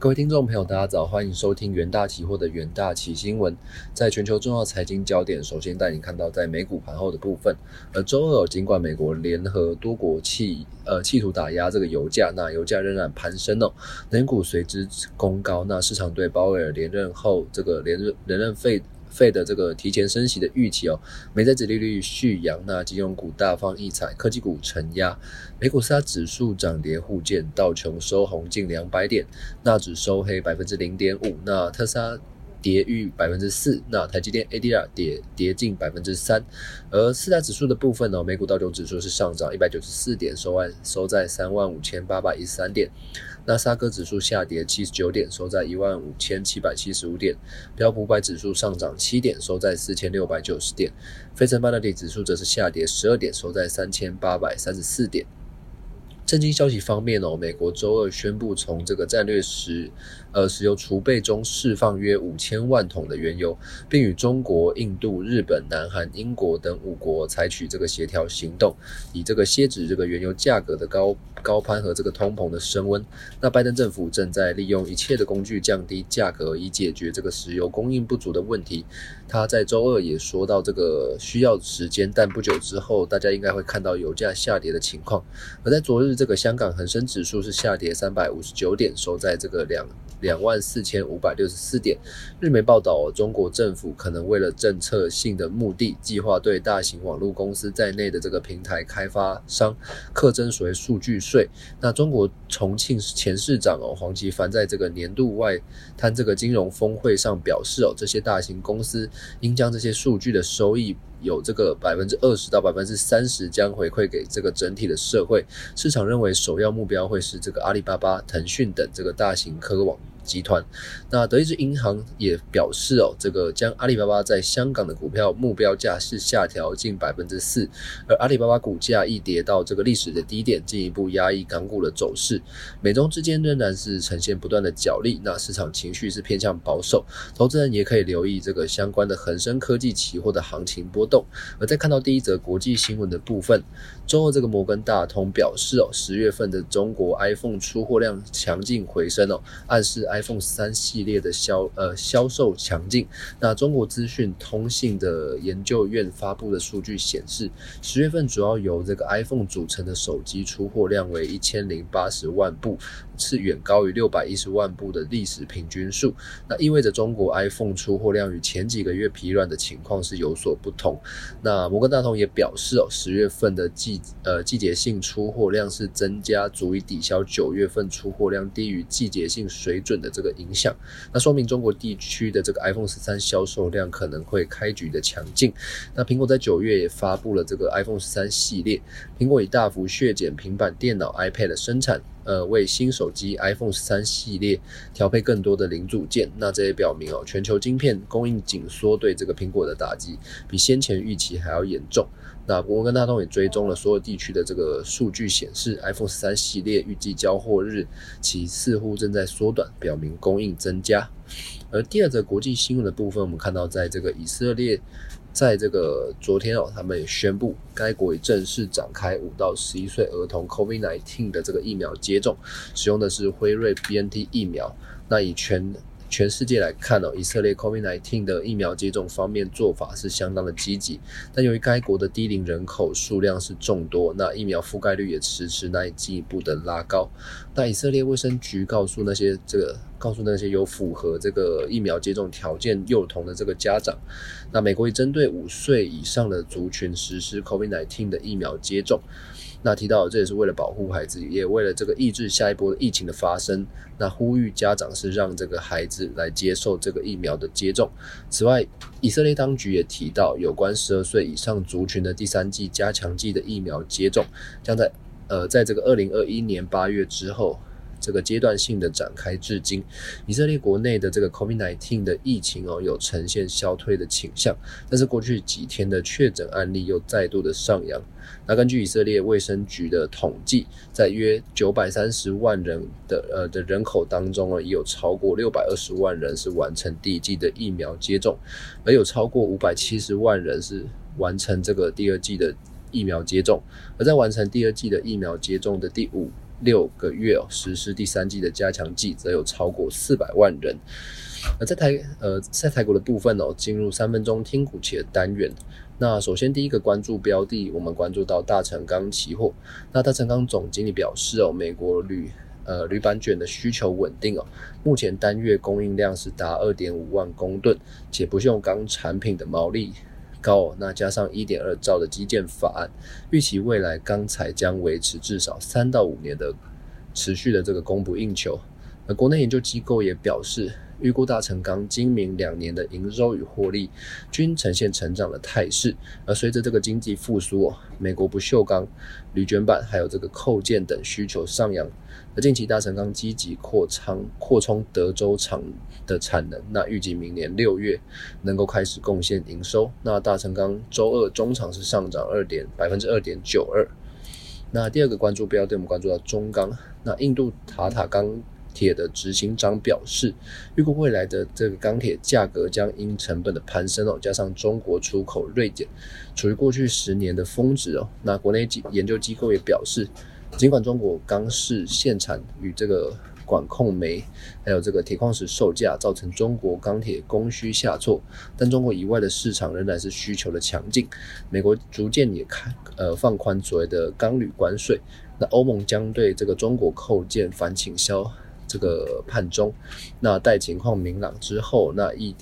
各位听众朋友，大家早，欢迎收听元大期货的元大期新闻。在全球重要财经焦点，首先带你看到在美股盘后的部分。而周二，尽管美国联合多国企呃企图打压这个油价，那油价仍然攀升哦，能股随之攻高。那市场对鲍威尔连任后这个连任连任费。费的这个提前升息的预期哦，美债指利率续扬，那金融股大放异彩，科技股承压，美股三大指数涨跌互见，道琼收红近两百点，纳指收黑百分之零点五，那特斯拉。跌逾百分之四，那台积电 ADR 跌跌近百分之三，而四大指数的部分呢，美股道琼指数是上涨一百九十四点，收万收在三万五千八百一十三点，那沙哥指数下跌七十九点，收在一万五千七百七十五点，标普五百指数上涨七点，收在四千六百九十点，费城半导体指数则是下跌十二点，收在三千八百三十四点。震惊消息方面哦，美国周二宣布从这个战略石呃石油储备中释放约五千万桶的原油，并与中国、印度、日本、南韩、英国等五国采取这个协调行动，以这个歇止这个原油价格的高高攀和这个通膨的升温。那拜登政府正在利用一切的工具降低价格，以解决这个石油供应不足的问题。他在周二也说到这个需要时间，但不久之后大家应该会看到油价下跌的情况。而在昨日。这个香港恒生指数是下跌三百五十九点，收在这个两两万四千五百六十四点。日媒报道，中国政府可能为了政策性的目的，计划对大型网络公司在内的这个平台开发商课征所谓数据税。那中国重庆前市长哦黄奇帆在这个年度外滩这个金融峰会上表示哦，这些大型公司应将这些数据的收益。有这个百分之二十到百分之三十将回馈给这个整体的社会，市场认为首要目标会是这个阿里巴巴、腾讯等这个大型科网。集团，那德意志银行也表示哦，这个将阿里巴巴在香港的股票目标价是下调近百分之四，而阿里巴巴股价一跌到这个历史的低点，进一步压抑港股的走势。美中之间仍然是呈现不断的角力，那市场情绪是偏向保守，投资人也可以留意这个相关的恒生科技期货的行情波动。而在看到第一则国际新闻的部分，周二这个摩根大通表示哦，十月份的中国 iPhone 出货量强劲回升哦，暗示 i。iPhone 三系列的销呃销售强劲。那中国资讯通信的研究院发布的数据显示，十月份主要由这个 iPhone 组成的手机出货量为一千零八十万部，是远高于六百一十万部的历史平均数。那意味着中国 iPhone 出货量与前几个月疲软的情况是有所不同。那摩根大通也表示哦，十月份的季呃季节性出货量是增加，足以抵消九月份出货量低于季节性水准。的这个影响，那说明中国地区的这个 iPhone 十三销售量可能会开局的强劲。那苹果在九月也发布了这个 iPhone 十三系列，苹果已大幅削减平板电脑 iPad 的生产，呃，为新手机 iPhone 十三系列调配更多的零组件。那这也表明哦，全球晶片供应紧缩对这个苹果的打击比先前预期还要严重。那摩根大通也追踪了所有地区的这个数据，显示 iPhone 十三系列预计交货日期似乎正在缩短，表明供应增加。而第二则国际新闻的部分，我们看到，在这个以色列，在这个昨天哦，他们也宣布，该国已正式展开五到十一岁儿童 COVID-19 的这个疫苗接种，使用的是辉瑞 BNT 疫苗。那以全全世界来看哦，以色列 COVID-19 的疫苗接种方面做法是相当的积极，但由于该国的低龄人口数量是众多，那疫苗覆盖率也迟迟难以进一步的拉高。那以色列卫生局告诉那些这个告诉那些有符合这个疫苗接种条件幼童的这个家长，那美国已针对五岁以上的族群实施 COVID-19 的疫苗接种。那提到这也是为了保护孩子，也为了这个抑制下一波疫情的发生。那呼吁家长是让这个孩子来接受这个疫苗的接种。此外，以色列当局也提到，有关十二岁以上族群的第三剂加强剂的疫苗接种，将在呃在这个二零二一年八月之后。这个阶段性的展开至今，以色列国内的这个 COVID-19 的疫情哦，有呈现消退的倾向，但是过去几天的确诊案例又再度的上扬。那根据以色列卫生局的统计，在约九百三十万人的呃的人口当中哦，已有超过六百二十万人是完成第一剂的疫苗接种，而有超过五百七十万人是完成这个第二剂的疫苗接种，而在完成第二剂的疫苗接种的第五。六个月哦，实施第三季的加强剂，则有超过四百万人。而在台呃在台股的部分哦，进入三分钟听股期的单元。那首先第一个关注标的，我们关注到大成钢期货。那大成钢总经理表示哦，美国铝呃铝板卷的需求稳定哦，目前单月供应量是达二点五万公吨，且不锈钢产品的毛利高。那加上一点二兆的基建法案，预期未来钢材将维持至少三到五年的持续的这个供不应求。那国内研究机构也表示。预估大成钢今明两年的营收与获利均呈现成长的态势，而随着这个经济复苏，美国不锈钢、铝卷板还有这个扣件等需求上扬，而近期大成钢积极扩仓扩充德州厂的产能，那预计明年六月能够开始贡献营收。那大成钢周二中场是上涨二点百分之二点九二。那第二个关注标的，我们关注到中钢，那印度塔塔钢。铁的执行长表示，预估未来的这个钢铁价格将因成本的攀升哦，加上中国出口锐减，处于过去十年的峰值哦。那国内研究机构也表示，尽管中国钢市限产与这个管控煤，还有这个铁矿石售价造成中国钢铁供需下挫，但中国以外的市场仍然是需求的强劲。美国逐渐也开呃放宽所谓的钢铝关税，那欧盟将对这个中国扣件反倾销。这个判中，那待情况明朗之后，那疫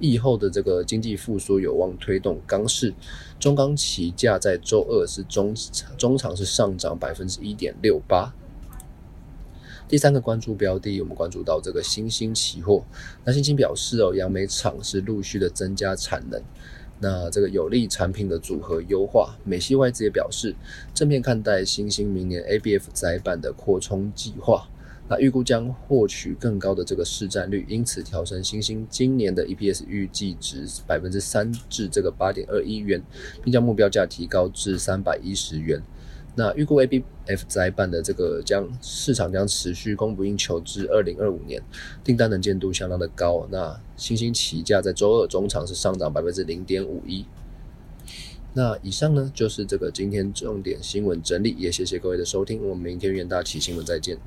疫后的这个经济复苏有望推动钢市。中钢期价在周二是中中场是上涨百分之一点六八。第三个关注标的，我们关注到这个新兴期货。那新兴表示哦，杨梅厂是陆续的增加产能，那这个有利产品的组合优化。美系外资也表示正面看待新兴明年 ABF 窄板的扩充计划。那预估将获取更高的这个市占率，因此调升新兴今年的 EPS 预计值百分之三至这个八点二一元，并将目标价提高至三百一十元。那预估 ABF 窄板的这个将市场将持续供不应求至二零二五年，订单能见度相当的高。那新兴起价在周二中场是上涨百分之零点五一。那以上呢就是这个今天重点新闻整理，也谢谢各位的收听，我们明天元大旗新闻再见。